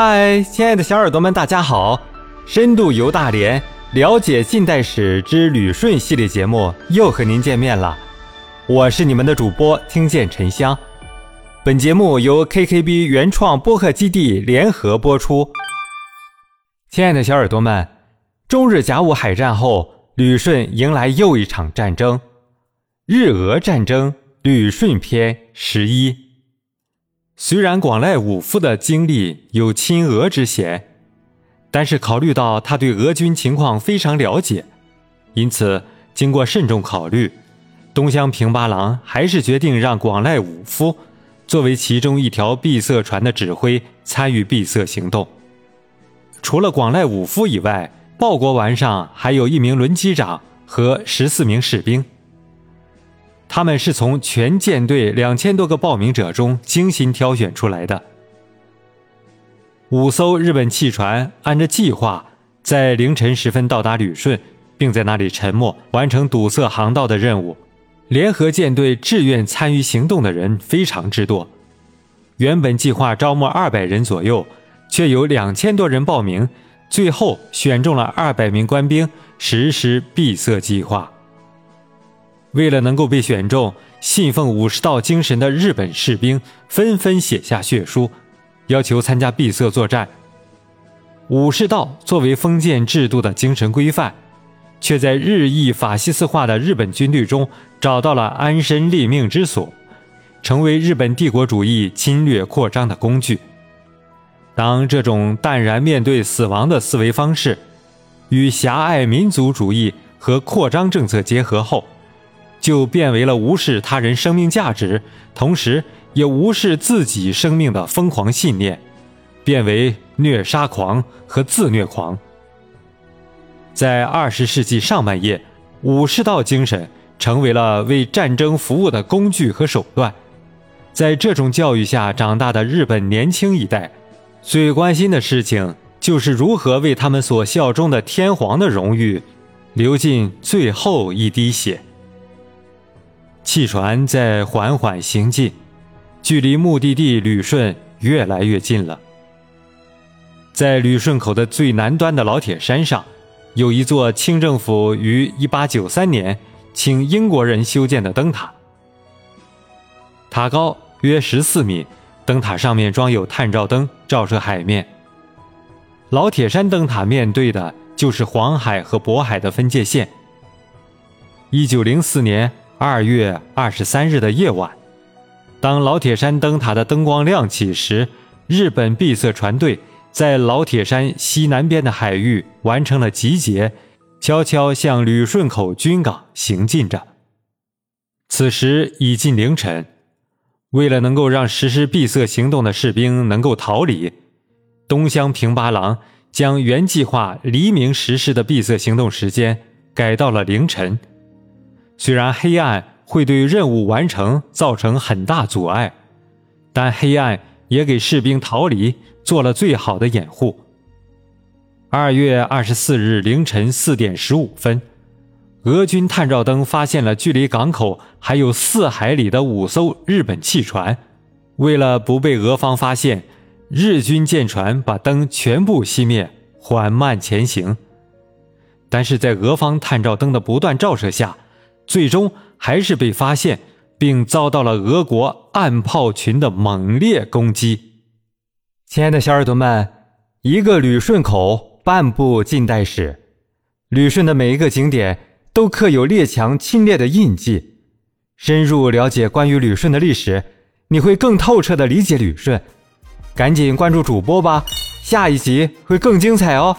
嗨，亲爱的小耳朵们，大家好！深度游大连，了解近代史之旅顺系列节目又和您见面了。我是你们的主播听见沉香。本节目由 KKB 原创播客基地联合播出。亲爱的小耳朵们，中日甲午海战后，旅顺迎来又一场战争——日俄战争旅顺篇十一。虽然广濑武夫的经历有亲俄之嫌，但是考虑到他对俄军情况非常了解，因此经过慎重考虑，东乡平八郎还是决定让广濑武夫作为其中一条闭塞船的指挥参与闭塞行动。除了广濑武夫以外，报国丸上还有一名轮机长和十四名士兵。他们是从全舰队两千多个报名者中精心挑选出来的。五艘日本汽船按照计划在凌晨时分到达旅顺，并在那里沉没，完成堵塞航道的任务。联合舰队志愿参与行动的人非常之多，原本计划招募二百人左右，却有两千多人报名，最后选中了二百名官兵实施闭塞计划。为了能够被选中，信奉武士道精神的日本士兵纷纷写下血书，要求参加闭塞作战。武士道作为封建制度的精神规范，却在日益法西斯化的日本军队中找到了安身立命之所，成为日本帝国主义侵略扩张的工具。当这种淡然面对死亡的思维方式，与狭隘民族主义和扩张政策结合后，就变为了无视他人生命价值，同时也无视自己生命的疯狂信念，变为虐杀狂和自虐狂。在二十世纪上半叶，武士道精神成为了为战争服务的工具和手段。在这种教育下长大的日本年轻一代，最关心的事情就是如何为他们所效忠的天皇的荣誉流尽最后一滴血。汽船在缓缓行进，距离目的地旅顺越来越近了。在旅顺口的最南端的老铁山上，有一座清政府于1893年请英国人修建的灯塔，塔高约14米，灯塔上面装有探照灯，照射海面。老铁山灯塔面对的就是黄海和渤海的分界线。1904年。二月二十三日的夜晚，当老铁山灯塔的灯光亮起时，日本闭塞船队在老铁山西南边的海域完成了集结，悄悄向旅顺口军港行进着。此时已近凌晨，为了能够让实施闭塞行动的士兵能够逃离，东乡平八郎将原计划黎明实施的闭塞行动时间改到了凌晨。虽然黑暗会对任务完成造成很大阻碍，但黑暗也给士兵逃离做了最好的掩护。二月二十四日凌晨四点十五分，俄军探照灯发现了距离港口还有四海里的五艘日本汽船。为了不被俄方发现，日军舰船把灯全部熄灭，缓慢前行。但是在俄方探照灯的不断照射下，最终还是被发现，并遭到了俄国暗炮群的猛烈攻击。亲爱的小耳朵们，一个旅顺口，半部近代史。旅顺的每一个景点都刻有列强侵略的印记。深入了解关于旅顺的历史，你会更透彻的理解旅顺。赶紧关注主播吧，下一集会更精彩哦。